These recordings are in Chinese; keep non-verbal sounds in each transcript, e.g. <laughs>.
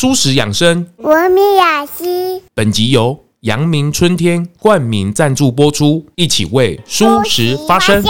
蔬食养生，文明雅集。本集由阳明春天冠名赞助播出，一起为舒食发声。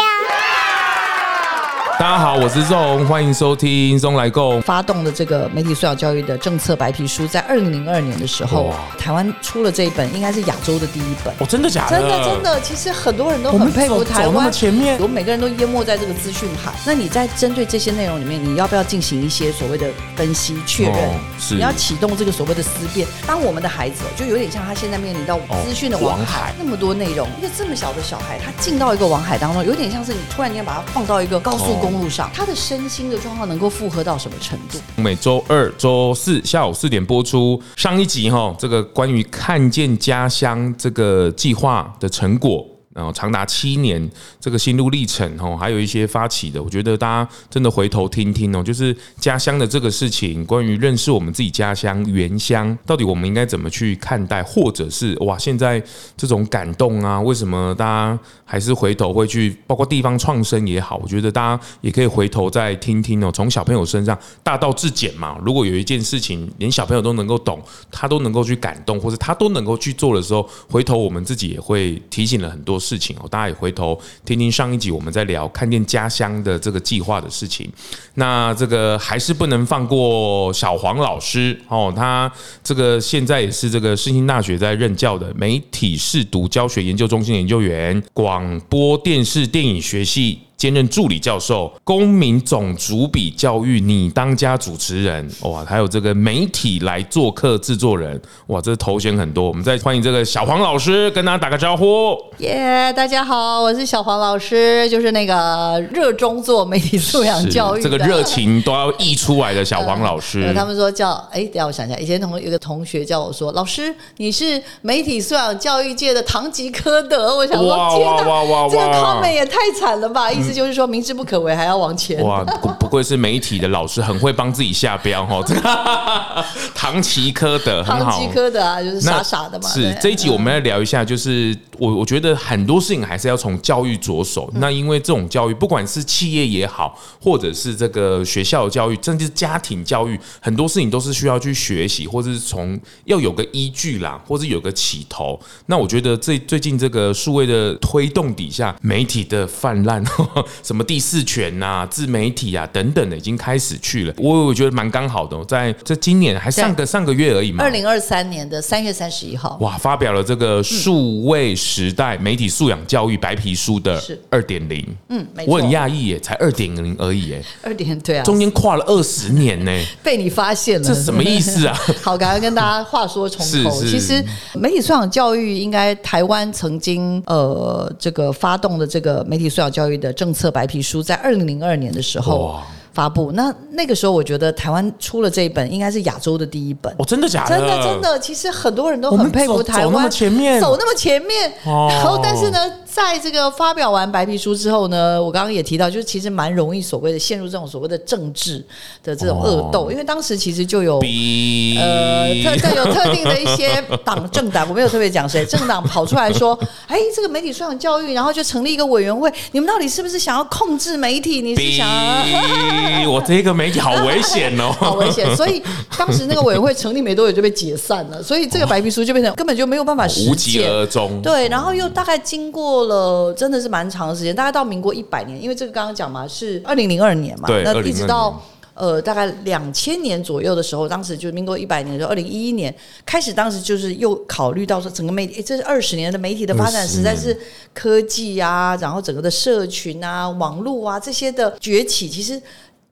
大家好，我是宗，欢迎收听松来购发动的这个媒体素养教育的政策白皮书，在二零零二年的时候，台湾出了这一本，应该是亚洲的第一本。哦，真的假的？真的真的，其实很多人都很佩服台湾，前面，我们每个人都淹没在这个资讯海。那你在针对这些内容里面，你要不要进行一些所谓的分析确认？哦，是。你要启动这个所谓的思辨。当我们的孩子就有点像他现在面临到资讯的网海，那么多内容，一个这么小的小孩，他进到一个网海当中，有点像是你突然间把他放到一个高速公路上，他的身心的状况能够负荷到什么程度？每周二、周四下午四点播出。上一集哈，这个关于看见家乡这个计划的成果。然后长达七年这个心路历程哦，还有一些发起的，我觉得大家真的回头听听哦，就是家乡的这个事情，关于认识我们自己家乡原乡，到底我们应该怎么去看待，或者是哇，现在这种感动啊，为什么大家还是回头会去，包括地方创生也好，我觉得大家也可以回头再听听哦，从小朋友身上大道至简嘛，如果有一件事情连小朋友都能够懂，他都能够去感动，或者他都能够去做的时候，回头我们自己也会提醒了很多。事情哦，大家也回头听听上一集我们在聊看见家乡的这个计划的事情。那这个还是不能放过小黄老师哦，他这个现在也是这个世新大学在任教的媒体试读教学研究中心研究员，广播电视电影学系。兼任助理教授，公民总主笔教育，你当家主持人哇，还有这个媒体来做客制作人哇，这头衔很多。我们再欢迎这个小黄老师，跟大家打个招呼。耶，大家好，我是小黄老师，就是那个热衷做媒体素养教育，这个热情都要溢出来的小黄老师。呃、他们说叫哎，等下我想一下，以前同有个同学叫我说，老师你是媒体素养教育界的堂吉诃德。我想说，天哪，这个 comment 也太惨了吧，意思。就是说，明知不可为，还要往前。哇，不不愧是媒体的老师，很会帮自己下标哈。<laughs> 唐吉诃德，很好。唐吉诃德啊，就是傻傻的嘛。是这一集我们来聊一下，就是我我觉得很多事情还是要从教育着手。那因为这种教育，不管是企业也好，或者是这个学校的教育，甚至家庭教育，很多事情都是需要去学习，或者是从要有个依据啦，或者有个起头。那我觉得最最近这个数位的推动底下，媒体的泛滥。<laughs> <laughs> 什么第四权呐、啊、自媒体啊等等的，已经开始去了。我我觉得蛮刚好的，在这今年还上个上个月而已嘛。二零二三年的三月三十一号，哇，发表了这个数位时代媒体素养教育白皮书的二点零。嗯，我很讶异耶，才二点零而已耶。二点对啊，中间跨了二十年呢。<laughs> 被你发现了，这什么意思啊？<laughs> 好，赶快跟大家话说重头。其实媒体素养教育应该台湾曾经呃这个发动的这个媒体素养教育的政策白皮书在二零零二年的时候发布，那那个时候我觉得台湾出了这一本，应该是亚洲的第一本。哦，真的假的？真的真的，其实很多人都很佩服台湾，走那么前面，走那么前面。然后，但是呢，在这个发表完白皮书之后呢，我刚刚也提到，就是其实蛮容易所谓的陷入这种所谓的政治的这种恶斗，因为当时其实就有 <laughs> 呃特特有特定的一些党政党，我没有特别讲谁，政党跑出来说，哎，这个媒体素养教育，然后就成立一个委员会，你们到底是不是想要控制媒体？你是想要？我这个媒体好危险哦，好危险！所以当时那个委员会成立没多久就被解散了，所以这个白皮书就变成根本就没有办法实践，无疾而终。对，然后又大概经过了真的是蛮长的时间，大概到民国一百年，因为这个刚刚讲嘛是二零零二年嘛，那一直到呃大概两千年左右的时候，当时就是民国一百年的时候，二零一一年开始，当时就是又考虑到说整个媒体，这是二十年的媒体的发展，实在是科技啊，然后整个的社群啊、网络啊这些的崛起，其实。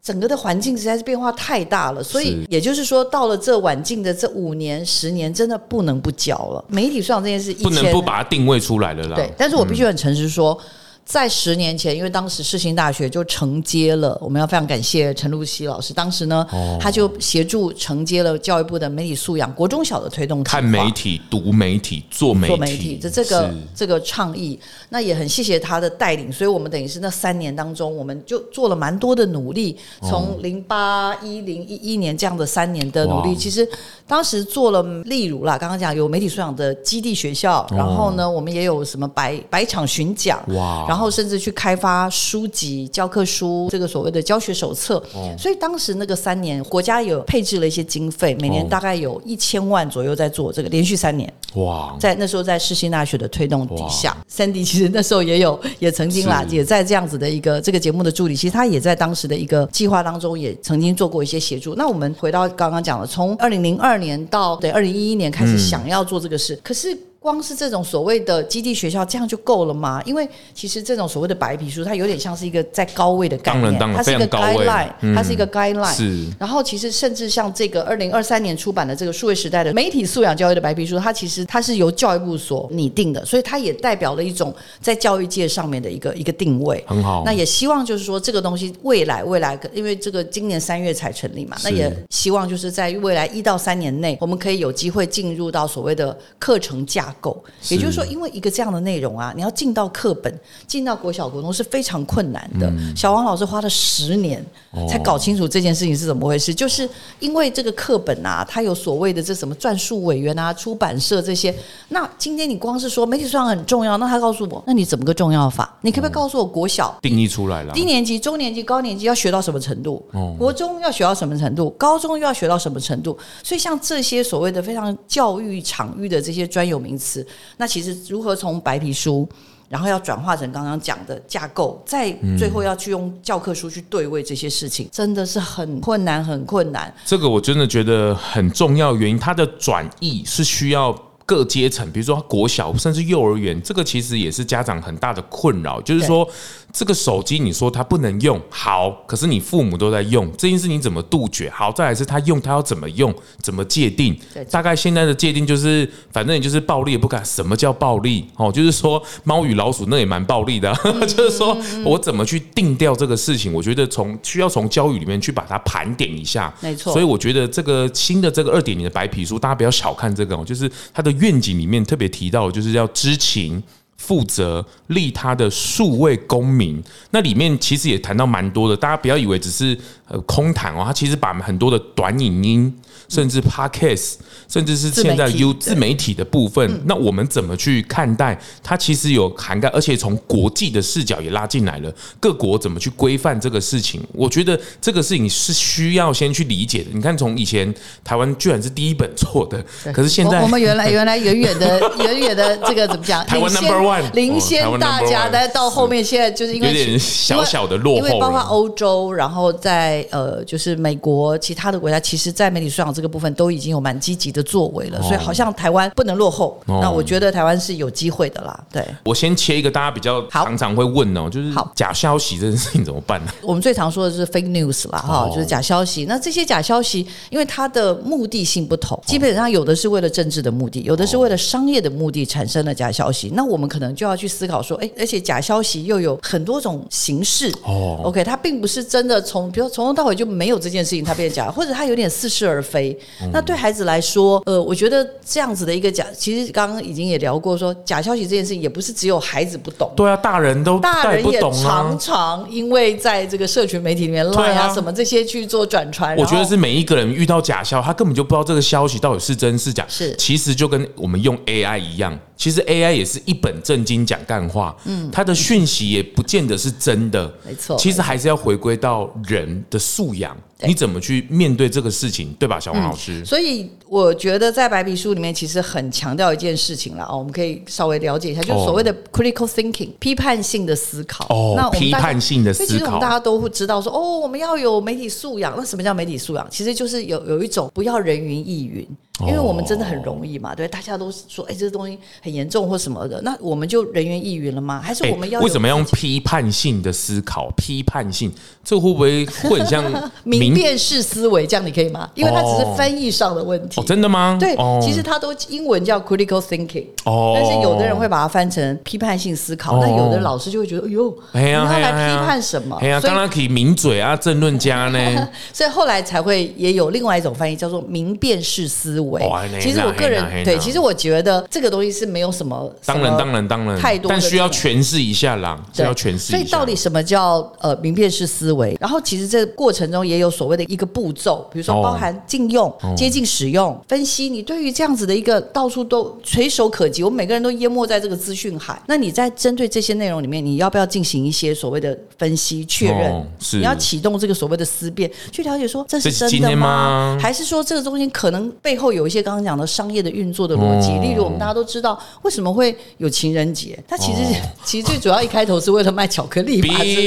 整个的环境实在是变化太大了，所以也就是说，到了这晚近的这五年、十年，真的不能不教了。媒体素养这件事，不能不把它定位出来了啦。对，但是我必须很诚实说。嗯在十年前，因为当时世新大学就承接了，我们要非常感谢陈露西老师。当时呢，他就协助承接了教育部的媒体素养国中小的推动，看媒体、读媒体、做媒体，做媒体的这个这个倡议。那也很谢谢他的带领，所以我们等于是那三年当中，我们就做了蛮多的努力。从零八一零一一年这样的三年的努力，其实当时做了，例如啦，刚刚讲有媒体素养的基地学校，然后呢，我们也有什么百百场巡讲，哇，然后。后甚至去开发书籍、教科书，这个所谓的教学手册。哦、所以当时那个三年，国家有配置了一些经费，每年大概有一千万左右在做这个，连续三年。哇，在那时候在世新大学的推动底下，Sandy 其实那时候也有，也曾经啦，也在这样子的一个这个节目的助理，其实他也在当时的一个计划当中也曾经做过一些协助。那我们回到刚刚讲的，从二零零二年到对二零一一年开始想要做这个事，嗯、可是。光是这种所谓的基地学校，这样就够了吗？因为其实这种所谓的白皮书，它有点像是一个在高位的概念，它是一个 guideline，它是一个 guideline。是。然后其实甚至像这个二零二三年出版的这个数位时代的媒体素养教育的白皮书，它其实它是由教育部所拟定的，所以它也代表了一种在教育界上面的一个一个定位。很好。那也希望就是说这个东西未来未来，因为这个今年三月才成立嘛，那也希望就是在未来一到三年内，我们可以有机会进入到所谓的课程架构，也就是说，因为一个这样的内容啊，你要进到课本，进到国小国中是非常困难的。嗯、小王老师花了十年才搞清楚这件事情是怎么回事，哦、就是因为这个课本啊，它有所谓的这什么撰述委员啊、出版社这些。那今天你光是说媒体素养很重要，那他告诉我，那你怎么个重要法？你可不可以告诉我，国小、嗯、定义出来了，低年级、中年级、高年级要学到什么程度？哦、国中要学到什么程度？高中又要学到什么程度？所以像这些所谓的非常教育场域的这些专有名词。那其实如何从白皮书，然后要转化成刚刚讲的架构，再最后要去用教科书去对位这些事情，嗯、真的是很困难，很困难。这个我真的觉得很重要，原因它的转译是需要各阶层，比如说国小甚至幼儿园，这个其实也是家长很大的困扰，就是说。这个手机你说它不能用，好，可是你父母都在用，这件事你怎么杜绝？好，再来是他用，他要怎么用？怎么界定？大概现在的界定就是，反正你就是暴力也不敢。什么叫暴力？哦，就是说猫与老鼠那也蛮暴力的，嗯、<laughs> 就是说我怎么去定掉这个事情？我觉得从需要从教育里面去把它盘点一下，没错。所以我觉得这个新的这个二点零的白皮书，大家不要小看这个哦，就是它的愿景里面特别提到，就是要知情。负责利他的数位公民，那里面其实也谈到蛮多的，大家不要以为只是呃空谈哦，他其实把很多的短影音。甚至 Podcast，甚至是现在 U 自媒体的部分，那我们怎么去看待它？其实有涵盖，而且从国际的视角也拉进来了。各国怎么去规范这个事情？我觉得这个事情是需要先去理解的。你看，从以前台湾居然是第一本做的，可是现在我们原来 <laughs> 原来远远的远远的这个怎么讲？<laughs> 台湾 Number One 领先大家，但到后面现在就是因为有点小小的落后，因为包括欧洲，然后在呃就是美国其他的国家，其实，在媒体素养这个部分都已经有蛮积极的作为了，所以好像台湾不能落后。那我觉得台湾是有机会的啦。对，我先切一个大家比较常常会问哦，就是假消息这件事情怎么办呢？我们最常说的是 fake news 啦，哈，就是假消息。那这些假消息，因为它的目的性不同，基本上有的是为了政治的目的，有的是为了商业的目的产生了假消息。那我们可能就要去思考说，哎，而且假消息又有很多种形式。哦，OK，它并不是真的从，比如从头到尾就没有这件事情，他变假，或者他有点似是而非。那对孩子来说，呃，我觉得这样子的一个假，其实刚刚已经也聊过说，说假消息这件事情也不是只有孩子不懂，对啊，大人都大人也常常因为在这个社群媒体里面乱啊什么这些去做转传。我觉得是每一个人遇到假消，他根本就不知道这个消息到底是真是假，是其实就跟我们用 AI 一样。其实 AI 也是一本正经讲干话，嗯，它的讯息也不见得是真的，没错。其实还是要回归到人的素养，你怎么去面对这个事情，对吧，小王老师？所以我觉得在白皮书里面其实很强调一件事情了哦，我们可以稍微了解一下，就是所谓的 critical thinking，批判性的思考。哦，那批判性的思考，其实我们大家都会知道说，哦，我们要有媒体素养。那什么叫媒体素养？其实就是有有一种不要人云亦云。因为我们真的很容易嘛，对，大家都说，哎，这个东西很严重或什么的，那我们就人云亦云了吗？还是我们要为什么用批判性的思考？批判性，这会不会会很像 <laughs> 明辨式思维？这样你可以吗？因为它只是翻译上的问题。真的吗？对，其实它都英文叫 critical thinking，哦，但是有的人会把它翻成批判性思考，那有的老师就会觉得，哎呦，你要来批判什么？哎呀，当然可以名嘴啊，政论家呢。<laughs> 所以后来才会也有另外一种翻译，叫做明辨式思维。入围。其实我个人对，其实我觉得这个东西是没有什么，当然当然当然太多，但需要诠释一下啦，需要诠释。所以到底什么叫呃名片式思维？然后其实这个过程中也有所谓的一个步骤，比如说包含禁用、接近使用、分析。你对于这样子的一个到处都垂手可及，我们每个人都淹没在这个资讯海。那你在针对这些内容里面，你要不要进行一些所谓的分析确认？你要启动这个所谓的思辨，去了解说这是真的吗？还是说这个中间可能背后有一些刚刚讲的商业的运作的逻辑？例如我们大家都知道为什么会有情人节，它其实 <laughs> 其实最主要一开头是为了卖巧克力吧？<laughs> 是不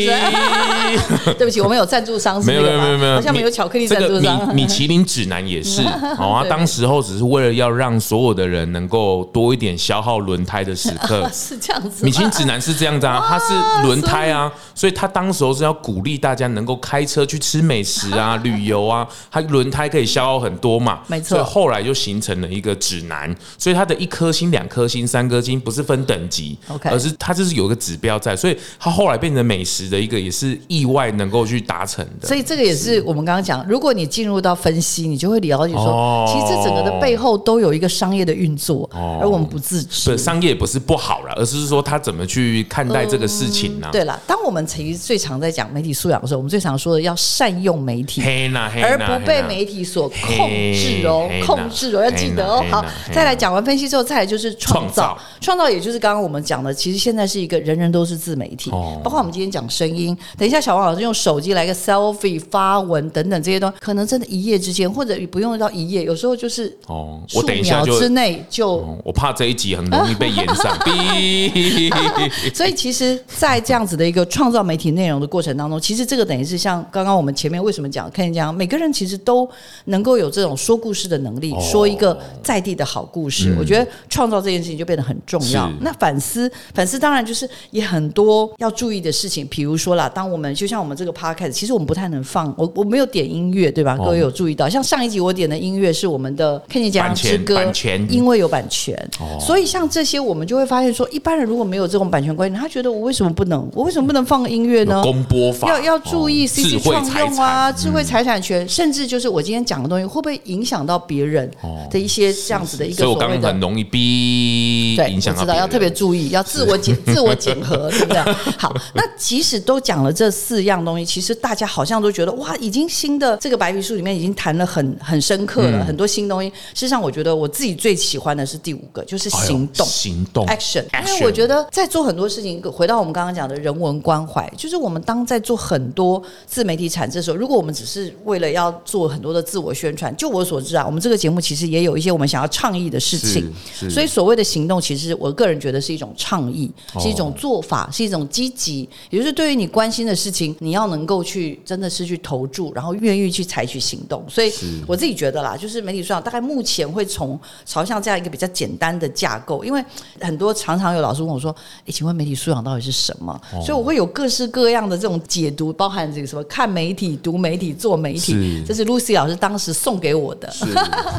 是？<laughs> 对不起，我们有赞助商，没有没有没有没有，好像没有巧克力赞助商。米其林指南也是，好啊，当时候只是为了要让所有的人能够多一点消耗轮胎的时刻，是这样子。米其林指南是这样子啊，它是轮胎啊，所以他当时候是要鼓励大家能够开车去吃美食啊、<laughs> 旅游啊，他轮胎可以消耗很多嘛，没错。所以后来就形成了一个指南，所以它的一颗星、两颗星、三颗星不是分等级，OK，而是它就是有一个指标在，所以它后来变成美食的一个也是意外能够去达成的。所以这个也是我们刚刚讲，如果你进入到分析，你就会了解说，其实这整个的背后都有一个商业的运作，而我们不自知。商业不是不好了，而是说他怎么去看待这个事情呢？对了，当我们其实最常在讲媒体素养的时候，我们最常说的要善用媒体，而不被媒体所控制哦，控制哦，要记得哦。好，再来讲完分析之后，再来就是创造，创造也就是刚刚我们讲的，其实现在是一个人人都是自媒体，包括我们今天讲声音，等一下小王老师用手机来个 selfie 发文等等这些东西，可能真的一夜之间，或者不用到一夜，有时候就是哦，我等一下之内就，我怕这一集很容易被延上。<laughs> 所以其实，在这样子的一个创造媒体内容的过程当中，其实这个等于是像刚刚我们前面为什么讲，看见讲每个人其实都能够有这种说故事的能力，说一个在地的好故事。我觉得创造这件事情就变得很重要。那反思，反思当然就是也很多要注意的事情，比如说啦，当我们就像我们这个 podcast，其实我们不太能放，我我没有点音乐，对吧？各位有注意到，像上一集我点的音乐是我们的《看见家乡之歌》，因为有版权，所以像这些我们就会发现说，一般人如果没有这种版权观念，他觉得我为什么不能？我为什么不能放音乐呢？公播法要要注意 CC 创用啊，智慧财产权，甚至就是我今天讲的东西会不会影响到别人的一些这样子的一个所谓的？所以我刚刚很容易逼影响到。知道要特别注意，要自我检 <laughs> 自我检核，对不对？好，那即使都讲了这四样东西，其实大家好像都觉得哇，已经新的这个白皮书里面已经谈了很很深刻了，很多新东西。事实上，我觉得我自己最喜欢的是第五个，就是行动，行动。Action，因为我觉得在做很多事情，回到我们刚刚讲的人文关怀，就是我们当在做很多自媒体产制的时候，如果我们只是为了要做很多的自我宣传，就我所知啊，我们这个节目其实也有一些我们想要倡议的事情，所以所谓的行动，其实我个人觉得是一种倡议，是一种做法，是一种积极，也就是对于你关心的事情，你要能够去真的是去投注，然后愿意去采取行动。所以我自己觉得啦，就是媒体素养大概目前会从朝向这样一个比较简单的架构，因为很多常常有老师问我说：“诶，请问媒体素养到底是什么？”哦、所以我会有各式各样的这种解读，包含这个什么看媒体、读媒体、做媒体。是这是 Lucy 老师当时送给我的。是，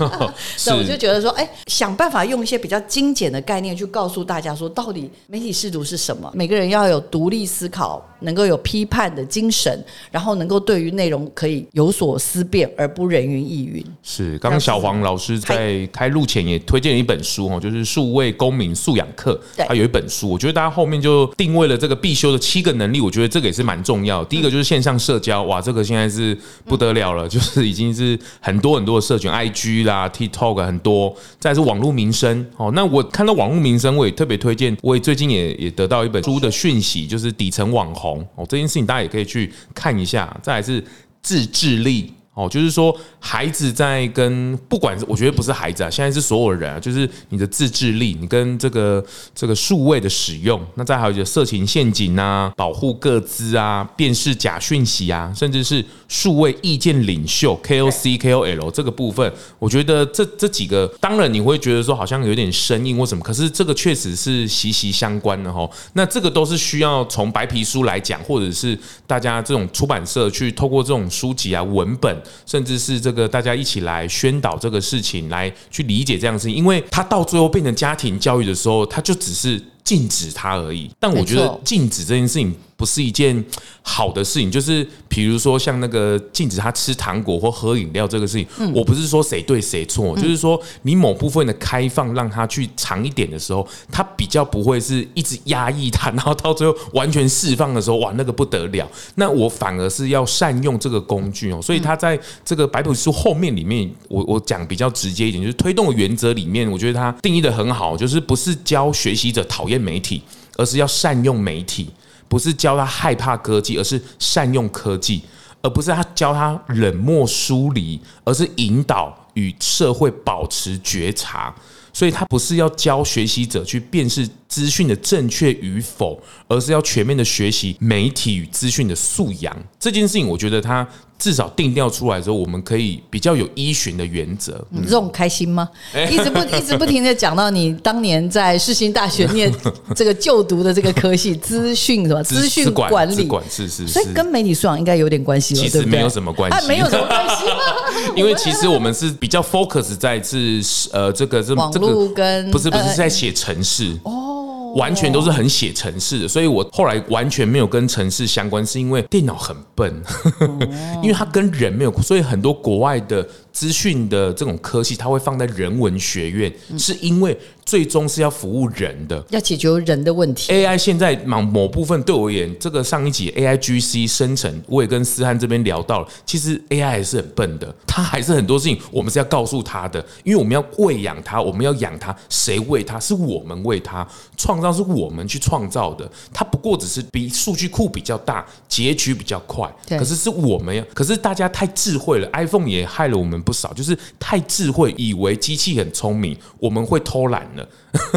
<laughs> 所以我就觉得说，哎，想办法用一些比较精简的概念去告诉大家说，到底媒体试读是什么？每个人要有独立思考，能够有批判的精神，然后能够对于内容可以有所思辨，而不人云亦云。是，刚刚小黄老师在开录前也推荐了一本书哦，就是数位公民素养课。他有一本书，我觉得大家后面就定位了这个必修的七个能力，我觉得这个也是蛮重要。第一个就是线上社交，哇，这个现在是不得了了，就是已经是很多很多的社群，IG 啦、TikTok 很多。再是网络民生，哦，那我看到网络民生，我也特别推荐。我也最近也也得到一本书的讯息，就是底层网红哦，这件事情大家也可以去看一下。再来是自制力。哦，就是说，孩子在跟不管是我觉得不是孩子啊，现在是所有人啊，就是你的自制力，你跟这个这个数位的使用，那再还有就色情陷阱啊，保护各资啊，辨识假讯息啊，甚至是数位意见领袖 KOC KOL 这个部分，我觉得这这几个，当然你会觉得说好像有点生硬或什么，可是这个确实是息息相关的哈。那这个都是需要从白皮书来讲，或者是大家这种出版社去透过这种书籍啊文本。甚至是这个大家一起来宣导这个事情，来去理解这样的事情，因为他到最后变成家庭教育的时候，他就只是。禁止它而已。但我觉得禁止这件事情。不是一件好的事情，就是比如说像那个禁止他吃糖果或喝饮料这个事情，嗯、我不是说谁对谁错，嗯、就是说你某部分的开放让他去尝一点的时候，他比较不会是一直压抑他，然后到最后完全释放的时候，哇，那个不得了。那我反而是要善用这个工具哦，所以他在这个白皮书后面里面，我我讲比较直接一点，就是推动的原则里面，我觉得他定义的很好，就是不是教学习者讨厌媒体，而是要善用媒体。不是教他害怕科技，而是善用科技；而不是他教他冷漠疏离，而是引导与社会保持觉察。所以，他不是要教学习者去辨识资讯的正确与否，而是要全面的学习媒体与资讯的素养。这件事情，我觉得他。至少定调出来之后，我们可以比较有依循的原则。你这种开心吗？一直不 <laughs> 一直不停的讲到你当年在世新大学念这个就读的这个科系，资讯什么资讯管理，管是是，所以跟媒体素养应该有点关系。其实没有什么关系，没有什么关系。<laughs> 因为其实我们是比较 focus 在是呃这个这这个跟不是不是在写程式哦。完全都是很写城市的，所以我后来完全没有跟城市相关，是因为电脑很笨，<laughs> 因为它跟人没有，所以很多国外的。资讯的这种科技，它会放在人文学院，是因为最终是要服务人的，要解决人的问题。AI 现在某某部分对我而言，这个上一集 AIGC 生成，我也跟思翰这边聊到了，其实 AI 还是很笨的，它还是很多事情我们是要告诉他的，因为我们要喂养它，我们要养它，谁喂它？是我们喂它，创造是我们去创造的，它不过只是比数据库比较大，结局比较快，可是是我们要，可是大家太智慧了，iPhone 也害了我们。不少，就是太智慧，以为机器很聪明，我们会偷懒了，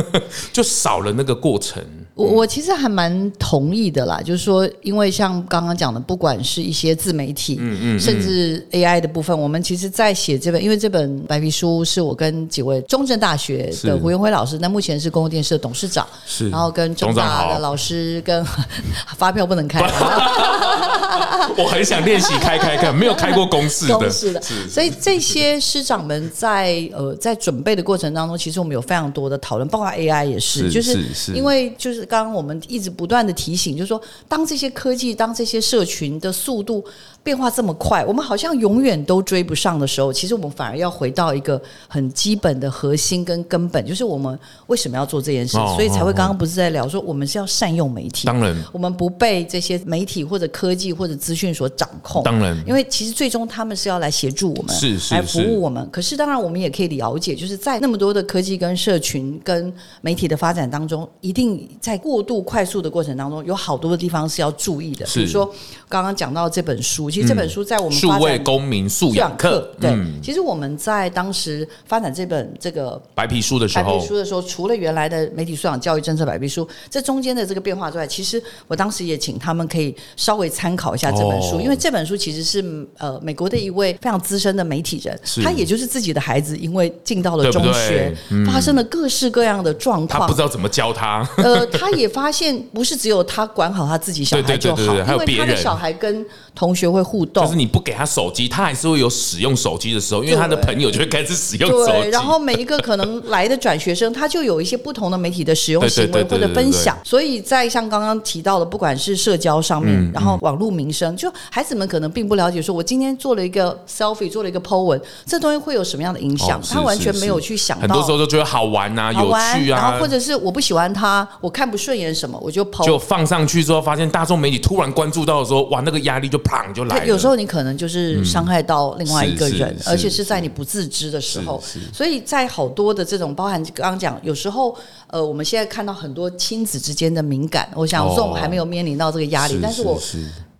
<laughs> 就少了那个过程。我我其实还蛮同意的啦，就是说，因为像刚刚讲的，不管是一些自媒体，嗯嗯，甚至 AI 的部分，我们其实，在写这本，因为这本白皮书是我跟几位中正大学的胡元辉老师，那目前是公共电视的董事长，是，然后跟中大的老师跟 <laughs> 发票不能开，<laughs> 我很想练习开开看，没有开过公式的，是的，所以这些师长们在呃在准备的过程当中，其实我们有非常多的讨论，包括 AI 也是，就是因为就是。刚刚我们一直不断的提醒，就是说，当这些科技、当这些社群的速度变化这么快，我们好像永远都追不上的时候，其实我们反而要回到一个很基本的核心跟根本，就是我们为什么要做这件事，所以才会刚刚不是在聊说，我们是要善用媒体，当然，我们不被这些媒体或者科技或者资讯所掌控，当然，因为其实最终他们是要来协助我们，是是来服务我们。可是当然，我们也可以了解，就是在那么多的科技跟社群跟媒体的发展当中，一定在过度快速的过程当中，有好多的地方是要注意的，比如说刚刚讲到这本书。其实这本书在我们数位公民素养课，对，其实我们在当时发展这本这个白皮书的时候，白皮书的时候，除了原来的媒体素养教育政策白皮书，这中间的这个变化之外，其实我当时也请他们可以稍微参考一下这本书，因为这本书其实是呃美国的一位非常资深的媒体人，他也就是自己的孩子，因为进到了中学，发生了各式各样的状况，他不知道怎么教他，呃，他也发现不是只有他管好他自己小孩就好，因为他的小孩跟同学会。互动就是你不给他手机，他还是会有使用手机的时候，因为他的朋友就会开始使用手机。然后每一个可能来的转学生，他就有一些不同的媒体的使用 <laughs> 行为或者分享。所以在像刚刚提到的，不管是社交上面，然后网络民生，就孩子们可能并不了解，说我今天做了一个 selfie，做了一个 po 文，这东西会有什么样的影响？他完全没有去想到。很多时候都觉得好玩啊，有趣啊，然后或者是我不喜欢他，我看不顺眼什么，我就 po，就放上去之后，发现大众媒体突然关注到的时候，哇，那个压力就砰就来了。有时候你可能。就是伤害到另外一个人，而且是在你不自知的时候。所以在好多的这种，包含刚刚讲，有时候呃，我们现在看到很多亲子之间的敏感，我想这种还没有面临到这个压力，但是我。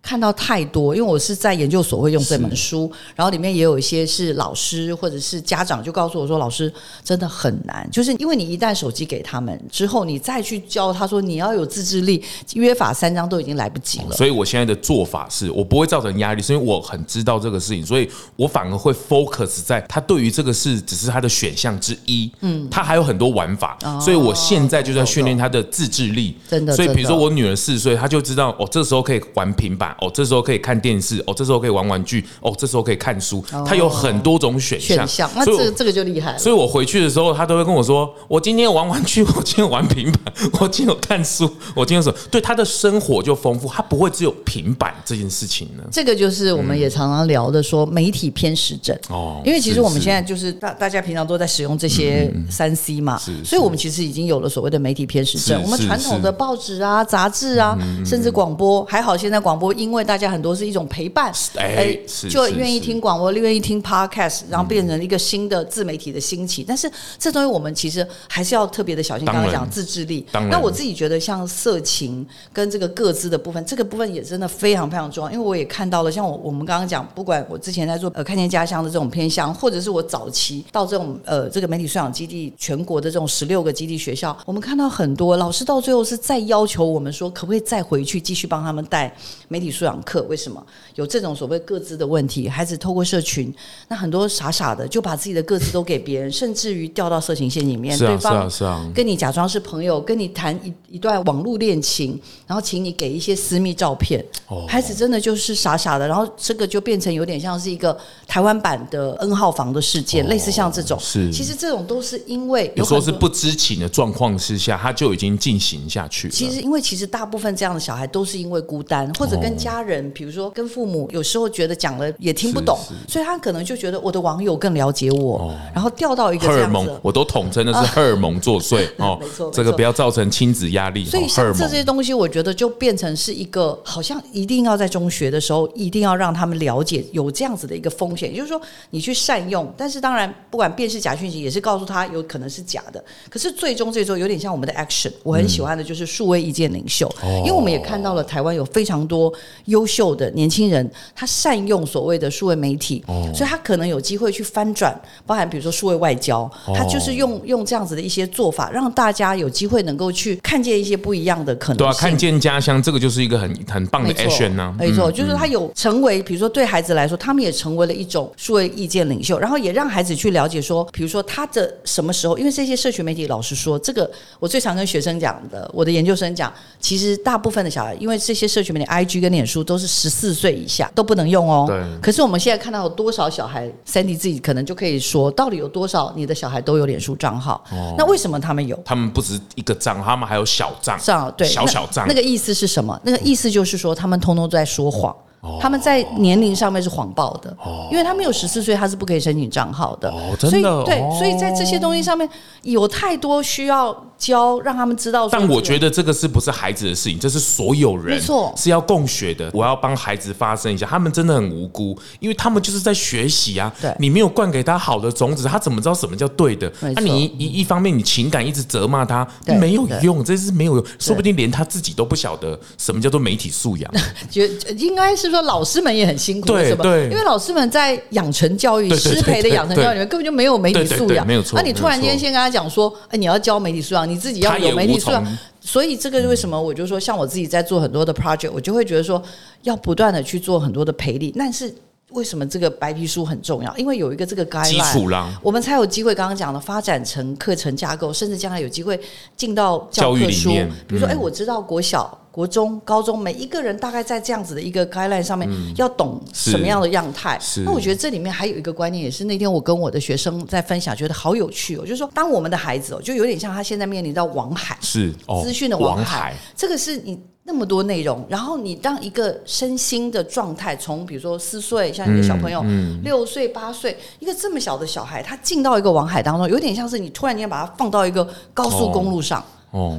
看到太多，因为我是在研究所会用这本书，然后里面也有一些是老师或者是家长就告诉我说，老师真的很难，就是因为你一旦手机给他们之后，你再去教他说你要有自制力，约法三章都已经来不及了。所以我现在的做法是我不会造成压力，是因为我很知道这个事情，所以我反而会 focus 在他对于这个事只是他的选项之一，嗯，他还有很多玩法，所以我现在就在训练他的自制力，真的。所以比如说我女儿四岁，她就知道哦，这时候可以玩平板。假哦，这时候可以看电视哦，这时候可以玩玩具哦，这时候可以看书，他有很多种选项。选项，那这个这个就厉害了。所以我回去的时候，他都会跟我说：“我今天玩玩具，<laughs> 我今天玩平板，我今天有看书，我今天什么？”对他的生活就丰富，他不会只有平板这件事情呢。这个就是我们也常常聊的，说媒体偏食症哦。因为其实我们现在就是大大家平常都在使用这些三 C 嘛，所以我们其实已经有了所谓的媒体偏食症。我们传统的报纸啊、杂志啊，甚至广播，还好现在广播，因为大家很多是一种陪伴，哎，就愿意听广播，愿意听 Podcast，然后变成一个新的自媒体的兴起。但是这东西我们其实还是要特别的小心。刚刚讲自制力，那我自己觉得像色情跟这个各自的部分，这个部分也真的非常非常重要。因为我也看到了，像我我们刚刚讲，不管我之前在做呃看见家乡的这种偏向，或者是我早期到这种呃这个媒体素养基地全国的这种十六个基地学校，我们看到很多老师到最后是再要求我们说，可不可以再回去继续帮他们带媒体素养课？为什么有这种所谓各自的问题？孩子透过社群，那很多傻傻的就把自己的各自都给别人，<laughs> 甚至于掉到色情陷阱里面。对方是啊，跟你假装是朋友，跟你谈一一段网络恋情，然后请你给一些私密照片。孩子真的就是傻傻的，然后这个就变成有点像是一个台湾版的 N 号房的事件，类似像这种。是，其实这种都是因为有时候是不知情的状况之下，他就已经进行下去。其实，因为其实大部分这样的小孩都是因为孤单，或者跟家人，比如说跟父母，有时候觉得讲了也听不懂，所以他可能就觉得我的网友更了解我，然后掉到一个荷尔蒙，我都统称的是 <laughs> 荷尔蒙作祟 <laughs> 哦。没错，这个不要造成亲子压力。所以像这些东西，我觉得就变成是一个，好像一定要在中学的时候，一定要让他们了解有这样子的一个风险，也就是说你去善用，但是当然不管辨识假讯息，也是告诉他有可能是假的。可是最终最终有点像我们的 action，我很喜欢的就是数位意见领袖，因为我们也看到了台湾有非常多优秀的年轻人，他善用所谓的数位媒体，所以他可能有机会去翻转，包含比如说数位外交，他就是用用这样子的一些做法，让大家有机会能够去看见一些不一样的可能性。对啊，看见家乡这个就是一个很很棒的 action 呢。没错，就是他有成为，比如说对孩子来说，他们也成为了一种数位意见领袖，然后也让孩子去了解说，比如说他的什么时候，因为这些社群媒体，老实说，这个我最常跟学生讲的，我的研究生讲，其实大部分的小孩，因为这些社群媒体，IG 跟脸书都是十四岁以下都不能用哦。对。可是我们现在看到有多少小孩，Sandy 自己可能就可以说，到底有多少你的小孩都有脸书账号？哦。那为什么他们有？他们不止一个账，他们还有小账。账对，小小账。那个意思是什么？那个意思就是说，他们通通都在说谎。他们在年龄上面是谎报的，因为他没有十四岁，他是不可以申请账号的。哦，真的。对，所以在这些东西上面有太多需要教，让他们知道。但我觉得这个是不是孩子的事情？这是所有人，没错，是要共学的。我要帮孩子发声一下，他们真的很无辜，因为他们就是在学习啊。对，你没有灌给他好的种子，他怎么知道什么叫对的？那你一一方面你情感一直责骂他，没有用，这是没有用，说不定连他自己都不晓得什么叫做媒体素养。<laughs> 觉应该是。说老师们也很辛苦，是吧？对，因为老师们在养成教育、师培的养成教育里面根本就没有媒体素养，没有错。那你突然间先跟他讲说，哎，你要教媒体素养，你自己要有媒体素养。所以这个为什么？我就说，像我自己在做很多的 project，我就会觉得说，要不断的去做很多的培力。但是为什么这个白皮书很重要？因为有一个这个 guideline，我们才有机会刚刚讲的发展成课程架构，甚至将来有机会进到教科书。比如说，哎，我知道国小。国中、高中每一个人大概在这样子的一个 guideline 上面，要懂什么样的样态。那我觉得这里面还有一个观念，也是那天我跟我的学生在分享，觉得好有趣哦。就是说，当我们的孩子哦，就有点像他现在面临到网海，是资讯的网海。这个是你那么多内容，然后你当一个身心的状态，从比如说四岁，像你的小朋友六岁、八岁，一个这么小的小孩，他进到一个网海当中，有点像是你突然间把他放到一个高速公路上。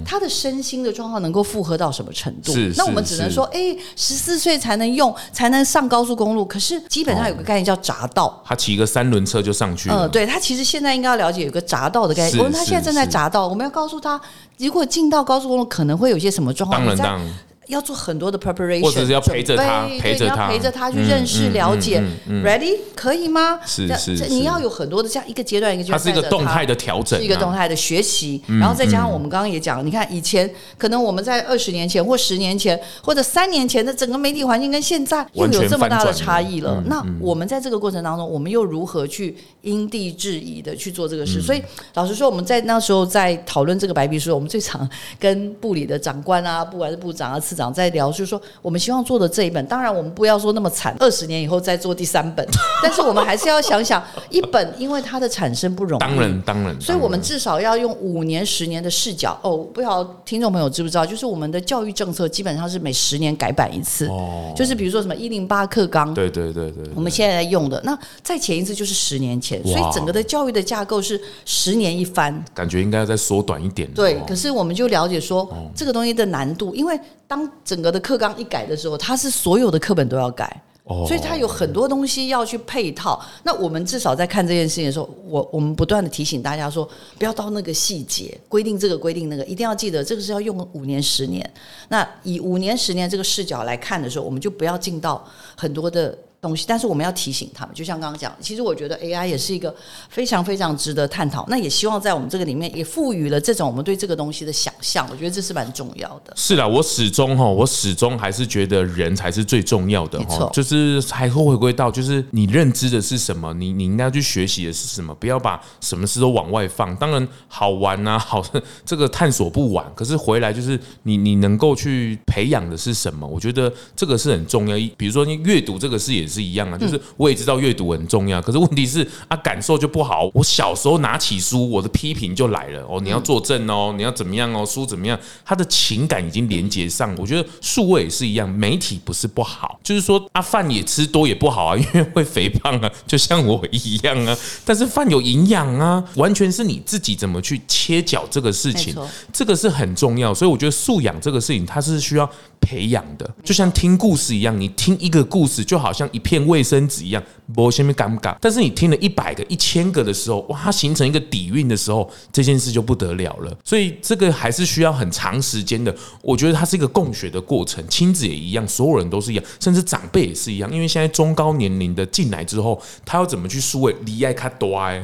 他的身心的状况能够负荷到什么程度？那我们只能说，哎，十四岁才能用，才能上高速公路。可是基本上有个概念叫匝道，他骑个三轮车就上去了。嗯，对，他其实现在应该要了解有个匝道的概念。我们他现在正在匝道，我们要告诉他，如果进到高速公路可能会有些什么状况。当然，当然。要做很多的 preparation，或者是要陪着他，陪着他，陪着他去认识、了解。Ready？可以吗？是是是。你要有很多的这样一个阶段一个阶段。它是一个动态的调整，是一个动态的学习，然后再加上我们刚刚也讲，你看以前可能我们在二十年前或十年前或者三年前的整个媒体环境跟现在又有这么大的差异了。那我们在这个过程当中，我们又如何去因地制宜的去做这个事？所以老实说，我们在那时候在讨论这个白皮书，我们最常跟部里的长官啊，不管是部长啊，次次长在聊，就是说我们希望做的这一本，当然我们不要说那么惨，二十年以后再做第三本，<laughs> 但是我们还是要想想一本，因为它的产生不容易，当然当然，所以我们至少要用五年、十年的视角。哦，不知道听众朋友知不知道，就是我们的教育政策基本上是每十年改版一次，哦，就是比如说什么一零八课纲，对对对对，我们现在在用的，那再前一次就是十年前，所以整个的教育的架构是十年一翻，感觉应该要再缩短一点。对，可是我们就了解说这个东西的难度，因为当整个的课纲一改的时候，它是所有的课本都要改。所以它有很多东西要去配套。那我们至少在看这件事情的时候，我我们不断的提醒大家说，不要到那个细节规定这个规定那个，一定要记得这个是要用五年十年。那以五年十年这个视角来看的时候，我们就不要进到很多的。东西，但是我们要提醒他们，就像刚刚讲，其实我觉得 AI 也是一个非常非常值得探讨。那也希望在我们这个里面也赋予了这种我们对这个东西的想象。我觉得这是蛮重要的。是啦，我始终哈，我始终还是觉得人才是最重要的哈。就是还会回归到，就是你认知的是什么，你你应该要去学习的是什么，不要把什么事都往外放。当然好玩啊，<laughs> 好这个探索不完，可是回来就是你你能够去培养的是什么？我觉得这个是很重要。比如说你阅读这个事也是。是一样啊，就是我也知道阅读很重要，可是问题是啊，感受就不好。我小时候拿起书，我的批评就来了哦，你要作证哦，你要怎么样哦，书怎么样？他的情感已经连接上。我觉得数位也是一样，媒体不是不好，就是说啊，饭也吃多也不好啊，因为会肥胖啊，就像我一样啊。但是饭有营养啊，完全是你自己怎么去切角这个事情，这个是很重要。所以我觉得素养这个事情，它是需要培养的，就像听故事一样，你听一个故事就好像一片卫生纸一样，不先别尴尬。但是你听了一百个、一千个的时候，哇，它形成一个底蕴的时候，这件事就不得了了。所以这个还是需要很长时间的。我觉得它是一个共学的过程，亲子也一样，所有人都是一样，甚至长辈也是一样。因为现在中高年龄的进来之后，他要怎么去数位离爱卡多哎，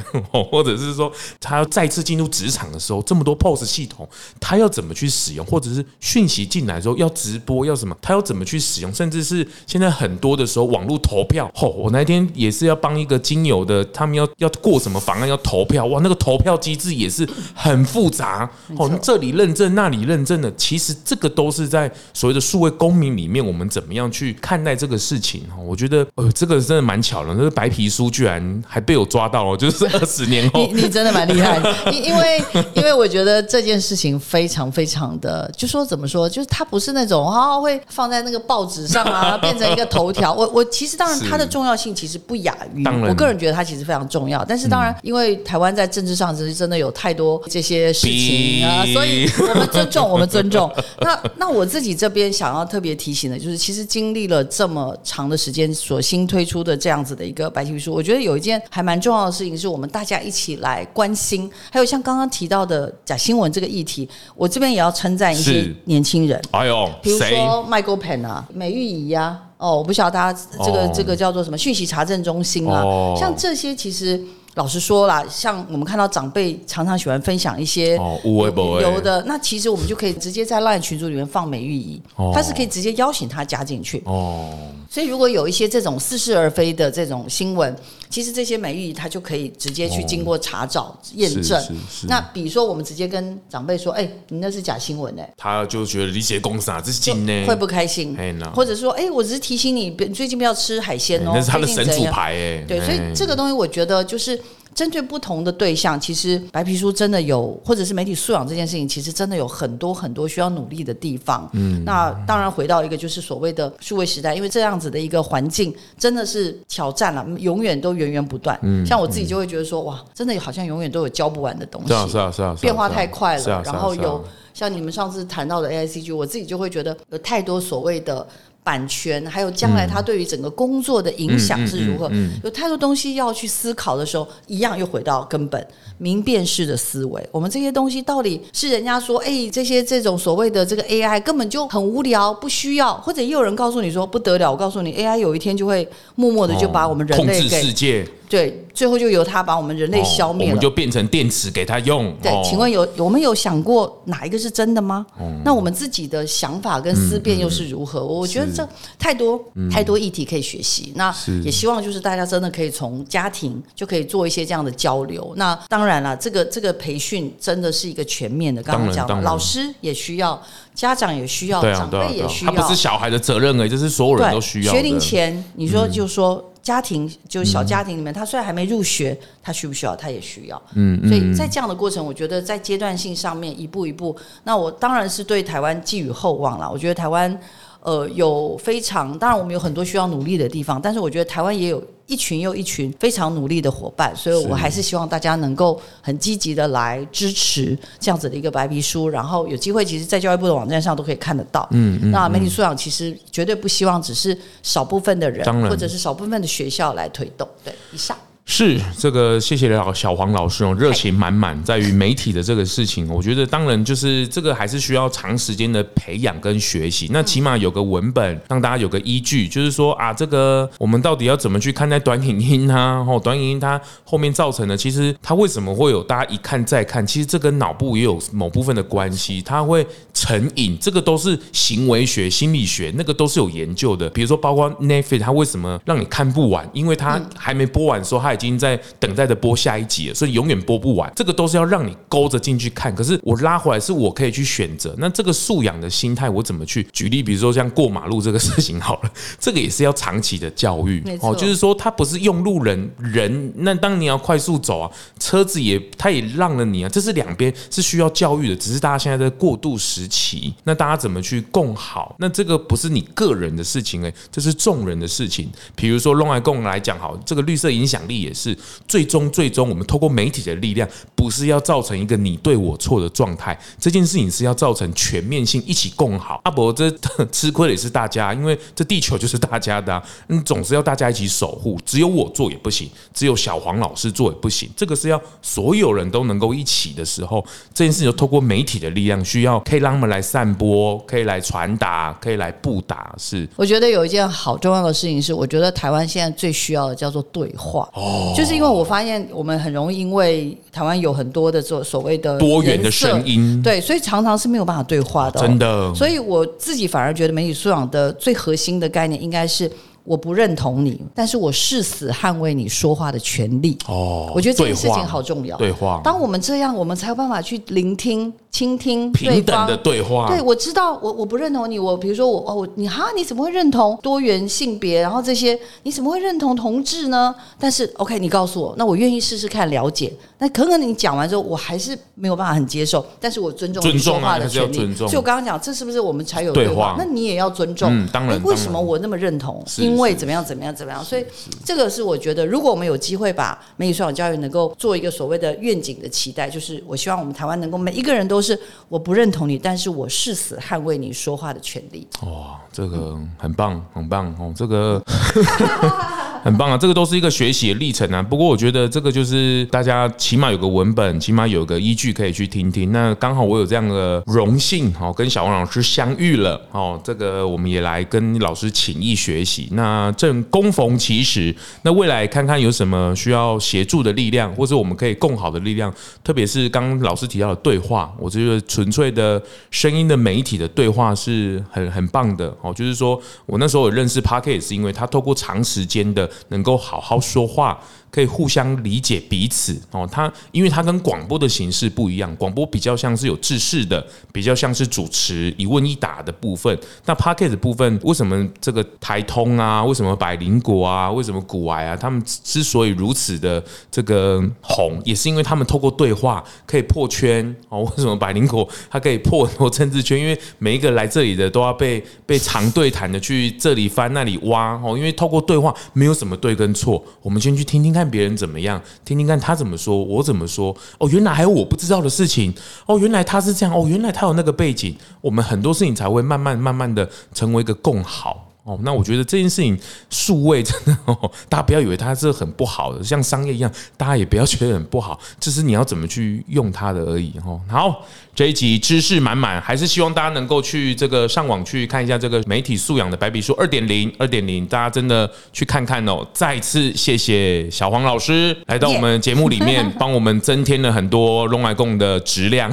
或者是说他要再次进入职场的时候，这么多 POS 系统，他要怎么去使用，或者是讯息进来之后要直播要什么，他要怎么去使用，甚至是现在很多的时候网络投票。吼，我那天 <laughs> <laughs> 也是要帮一个精油的，他们要要过什么法案要投票，哇，那个投票机制也是很复杂。哦，这里认证那里认证的，其实这个都是在所谓的数位公民里面，我们怎么样去看待这个事情？哈，我觉得呃，这个真的蛮巧的，那个白皮书居然还被我抓到了，<laughs> 就是二十年后，你你真的蛮厉害，因因为因为我觉得这件事情非常非常的，就说怎么说，就是它不是那种啊会。放在那个报纸上啊，<laughs> 变成一个头条。我我其实当然它的重要性其实不亚于，我个人觉得它其实非常重要。但是当然，因为台湾在政治上其实真的有太多这些事情啊，所以我们尊重，我们尊重。<laughs> 那那我自己这边想要特别提醒的，就是其实经历了这么长的时间，所新推出的这样子的一个白皮书，我觉得有一件还蛮重要的事情，是我们大家一起来关心。还有像刚刚提到的假新闻这个议题，我这边也要称赞一些年轻人。哎呦，比如说。Michael Pen 啊，美玉仪呀，哦，我不晓得大家这个、oh. 这个叫做什么讯息查证中心啊，oh. 像这些其实老实说啦，像我们看到长辈常常喜欢分享一些有的，oh. 那其实我们就可以直接在 LINE 群组里面放美玉仪，他、oh. 是可以直接邀请他加进去哦。Oh. 所以，如果有一些这种似是而非的这种新闻，其实这些美玉仪它就可以直接去经过查找验证。那比如说，我们直接跟长辈说：“哎，你那是假新闻哎。”他就觉得理解公司啊，这是真的，会不开心。或者说：“哎，我只是提醒你，最近不要吃海鲜哦。”那是他的神主牌哎。对，所以这个东西我觉得就是。针对不同的对象，其实白皮书真的有，或者是媒体素养这件事情，其实真的有很多很多需要努力的地方。嗯，那当然回到一个就是所谓的数位时代，因为这样子的一个环境真的是挑战了，永远都源源不断。嗯，像我自己就会觉得说，哇，真的好像永远都有教不完的东西。是啊，是啊，是啊，变化太快了。然后有像你们上次谈到的 AICG，我自己就会觉得有太多所谓的。版权还有将来它对于整个工作的影响是如何？有太多东西要去思考的时候，一样又回到根本，明辨式的思维。我们这些东西到底是人家说，哎，这些这种所谓的这个 AI 根本就很无聊，不需要，或者也有人告诉你说不得了，我告诉你，AI 有一天就会默默的就把我们人类给。对，最后就由它把我们人类消灭了，哦，我们就变成电池给它用。对，请问有我们有想过哪一个是真的吗？嗯、那我们自己的想法跟思辨又是如何？我觉得这太多太多议题可以学习。嗯、那也希望就是大家真的可以从家庭就可以做一些这样的交流。那当然了，这个这个培训真的是一个全面的。刚刚讲的，老师也需要，家长也需要，啊、长辈也需要。他不是小孩的责任而已，这是所有人都需要。学龄前，你说就说。嗯家庭就小家庭里面，他虽然还没入学，他需不需要？他也需要。嗯，所以在这样的过程，我觉得在阶段性上面一步一步，那我当然是对台湾寄予厚望了。我觉得台湾。呃，有非常当然，我们有很多需要努力的地方，但是我觉得台湾也有一群又一群非常努力的伙伴，所以我还是希望大家能够很积极的来支持这样子的一个白皮书，然后有机会，其实，在教育部的网站上都可以看得到。嗯嗯。那媒体素养其实绝对不希望只是少部分的人，或者是少部分的学校来推动。对，以上。是这个，谢谢老小黄老师哦，热情满满，在于媒体的这个事情，我觉得当然就是这个还是需要长时间的培养跟学习。那起码有个文本，让大家有个依据，就是说啊，这个我们到底要怎么去看待短影音啊？哦，短影音它后面造成的，其实它为什么会有大家一看再看？其实这跟脑部也有某部分的关系，它会成瘾，这个都是行为学、心理学，那个都是有研究的。比如说，包括 Netflix，它为什么让你看不完？因为它还没播完的时候，它已经在等待着播下一集了，所以永远播不完。这个都是要让你勾着进去看。可是我拉回来，是我可以去选择。那这个素养的心态，我怎么去举例？比如说像过马路这个事情好了，<laughs> 这个也是要长期的教育哦。就是说，它不是用路人人，那当你要快速走啊，车子也它也让了你啊。这是两边是需要教育的，只是大家现在在过渡时期。那大家怎么去共好？那这个不是你个人的事情诶，这是众人的事情。比如说，弄来共来讲好，这个绿色影响力也是。最终，最终，我们透过媒体的力量，不是要造成一个你对我错的状态。这件事情是要造成全面性，一起共好。阿伯，这 <laughs> 吃亏的也是大家，因为这地球就是大家的，嗯，总是要大家一起守护。只有我做也不行，只有小黄老师做也不行。这个是要所有人都能够一起的时候，这件事情就透过媒体的力量，需要可以让他们来散播，可以来传达，可以来布达。是，我觉得有一件好重要的事情是，我觉得台湾现在最需要的叫做对话，哦，就是。因为我发现我们很容易因为台湾有很多的所所谓的多元的声音，对，所以常常是没有办法对话的，真的。所以我自己反而觉得媒体素养的最核心的概念应该是。我不认同你，但是我誓死捍卫你说话的权利。哦，我觉得这件事情好重要。对话，当我们这样，我们才有办法去聆听、倾听平等的对话。对，我知道，我我不认同你。我比如说我哦，你哈，你怎么会认同多元性别？然后这些，你怎么会认同同志呢？但是 OK，你告诉我，那我愿意试试看了解。那可能你讲完之后，我还是没有办法很接受。但是我尊重你说话的权利。尊重啊，所以我刚刚讲，这是不是我们才有对话？那你也要尊重。嗯，当然。为什么我那么认同？因为怎么样怎么样怎么样，所以这个是我觉得，如果我们有机会把媒体素养教育能够做一个所谓的愿景的期待，就是我希望我们台湾能够每一个人都是我不认同你，但是我誓死捍卫你说话的权利。哇，这个很棒，很棒哦，这个。<laughs> <laughs> 很棒啊，这个都是一个学习的历程啊。不过我觉得这个就是大家起码有个文本，起码有个依据可以去听听。那刚好我有这样的荣幸，哦，跟小王老师相遇了，哦，这个我们也来跟老师请益学习。那正恭逢其时，那未来看看有什么需要协助的力量，或者我们可以共好的力量。特别是刚老师提到的对话，我觉得纯粹的声音的媒体的对话是很很棒的。哦，就是说我那时候有认识 Podcast，是因为他透过长时间的。能够好好说话。可以互相理解彼此哦，它因为它跟广播的形式不一样，广播比较像是有制式的，比较像是主持一问一答的部分。那 Podcast 的部分，为什么这个台通啊，为什么百灵果啊，为什么古癌啊，他们之所以如此的这个红，也是因为他们透过对话可以破圈哦。<laughs> 为什么百灵果它可以破很多政治圈？因为每一个来这里的都要被被长对谈的去这里翻那里挖哦。因为透过对话，没有什么对跟错，我们先去听听看。看别人怎么样，听听看他怎么说，我怎么说。哦，原来还有我不知道的事情。哦，原来他是这样。哦，原来他有那个背景。我们很多事情才会慢慢、慢慢的成为一个共好。哦，那我觉得这件事情数位真的哦，大家不要以为它是很不好的，像商业一样，大家也不要觉得很不好，这是你要怎么去用它的而已哦。好，这一集知识满满，还是希望大家能够去这个上网去看一下这个媒体素养的白皮书二点零，二点零，大家真的去看看哦。再次谢谢小黄老师来到我们节目里面，<laughs> 帮我们增添了很多龙来共的质量。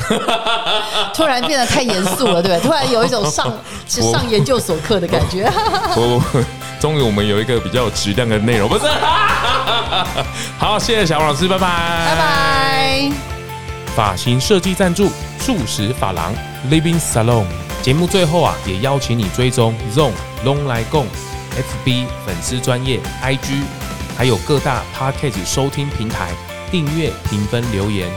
突然变得太严肃了，对不对？突然有一种上上研究所课的感觉。<laughs> 不，<laughs> 终于我们有一个比较有质量的内容，不是？<laughs> 好，谢谢小王老师，拜拜，拜拜。发型设计赞助，素食发廊 Living Salon。节目最后啊，也邀请你追踪咙来共 FB 粉丝专业 IG，还有各大 Podcast 收听平台订阅、评分、留言，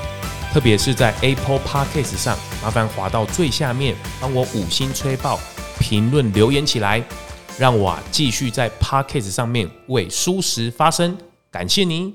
特别是在 Apple Podcast 上，麻烦滑到最下面，帮我五星吹爆，评论留言起来。让我继续在 Podcast 上面为舒适发声，感谢您。